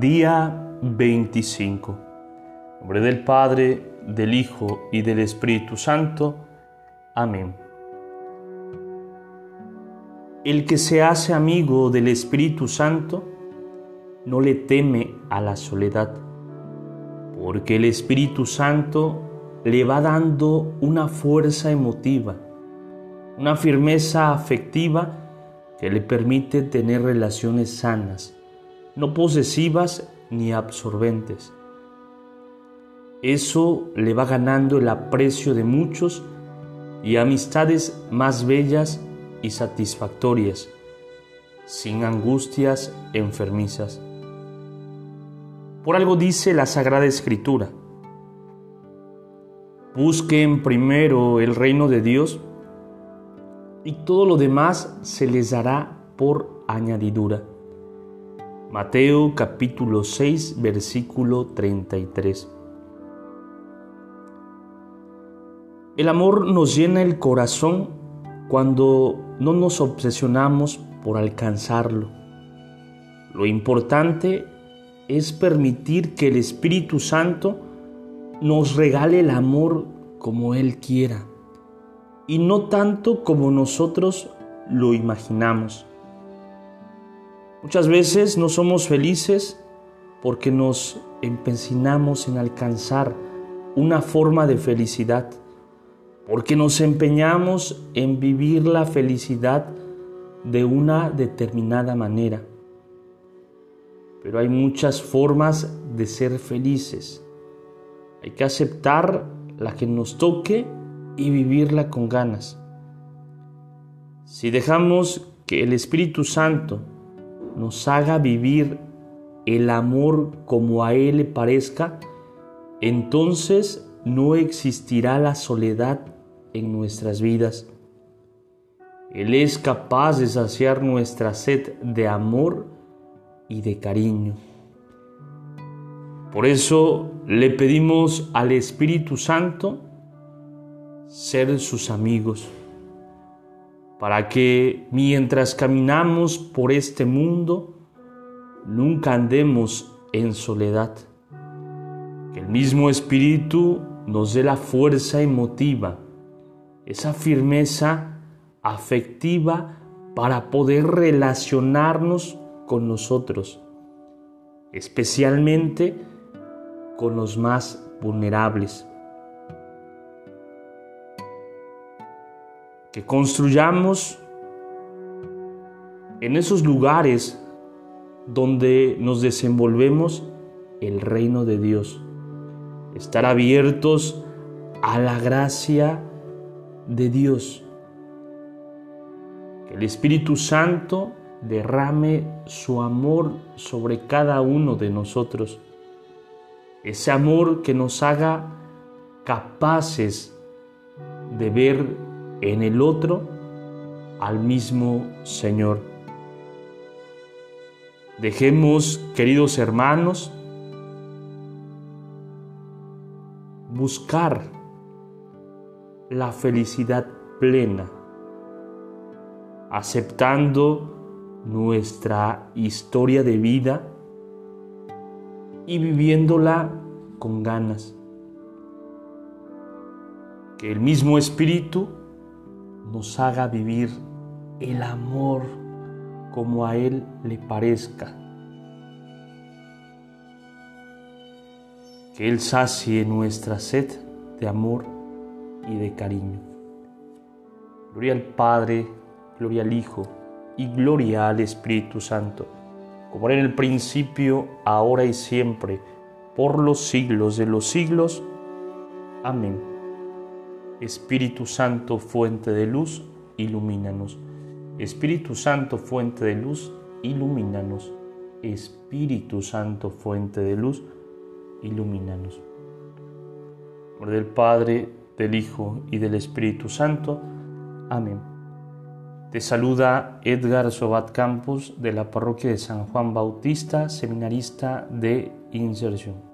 Día 25. En nombre del Padre, del Hijo y del Espíritu Santo. Amén. El que se hace amigo del Espíritu Santo no le teme a la soledad, porque el Espíritu Santo le va dando una fuerza emotiva, una firmeza afectiva que le permite tener relaciones sanas no posesivas ni absorbentes. Eso le va ganando el aprecio de muchos y amistades más bellas y satisfactorias, sin angustias enfermizas. Por algo dice la Sagrada Escritura, busquen primero el reino de Dios y todo lo demás se les dará por añadidura. Mateo capítulo 6 versículo 33. El amor nos llena el corazón cuando no nos obsesionamos por alcanzarlo. Lo importante es permitir que el Espíritu Santo nos regale el amor como Él quiera y no tanto como nosotros lo imaginamos. Muchas veces no somos felices porque nos empecinamos en alcanzar una forma de felicidad, porque nos empeñamos en vivir la felicidad de una determinada manera. Pero hay muchas formas de ser felices. Hay que aceptar la que nos toque y vivirla con ganas. Si dejamos que el Espíritu Santo nos haga vivir el amor como a Él le parezca, entonces no existirá la soledad en nuestras vidas. Él es capaz de saciar nuestra sed de amor y de cariño. Por eso le pedimos al Espíritu Santo ser sus amigos para que mientras caminamos por este mundo, nunca andemos en soledad. Que el mismo Espíritu nos dé la fuerza emotiva, esa firmeza afectiva para poder relacionarnos con nosotros, especialmente con los más vulnerables. Que construyamos en esos lugares donde nos desenvolvemos el reino de Dios. Estar abiertos a la gracia de Dios. Que el Espíritu Santo derrame su amor sobre cada uno de nosotros. Ese amor que nos haga capaces de ver en el otro al mismo Señor. Dejemos, queridos hermanos, buscar la felicidad plena, aceptando nuestra historia de vida y viviéndola con ganas. Que el mismo Espíritu nos haga vivir el amor como a Él le parezca. Que Él sacie nuestra sed de amor y de cariño. Gloria al Padre, gloria al Hijo y gloria al Espíritu Santo, como era en el principio, ahora y siempre, por los siglos de los siglos. Amén. Espíritu Santo, fuente de luz, ilumínanos. Espíritu Santo, fuente de luz, ilumínanos. Espíritu Santo, fuente de luz, ilumínanos. Por del Padre, del Hijo y del Espíritu Santo. Amén. Te saluda Edgar Sobat Campos de la parroquia de San Juan Bautista, seminarista de Inserción.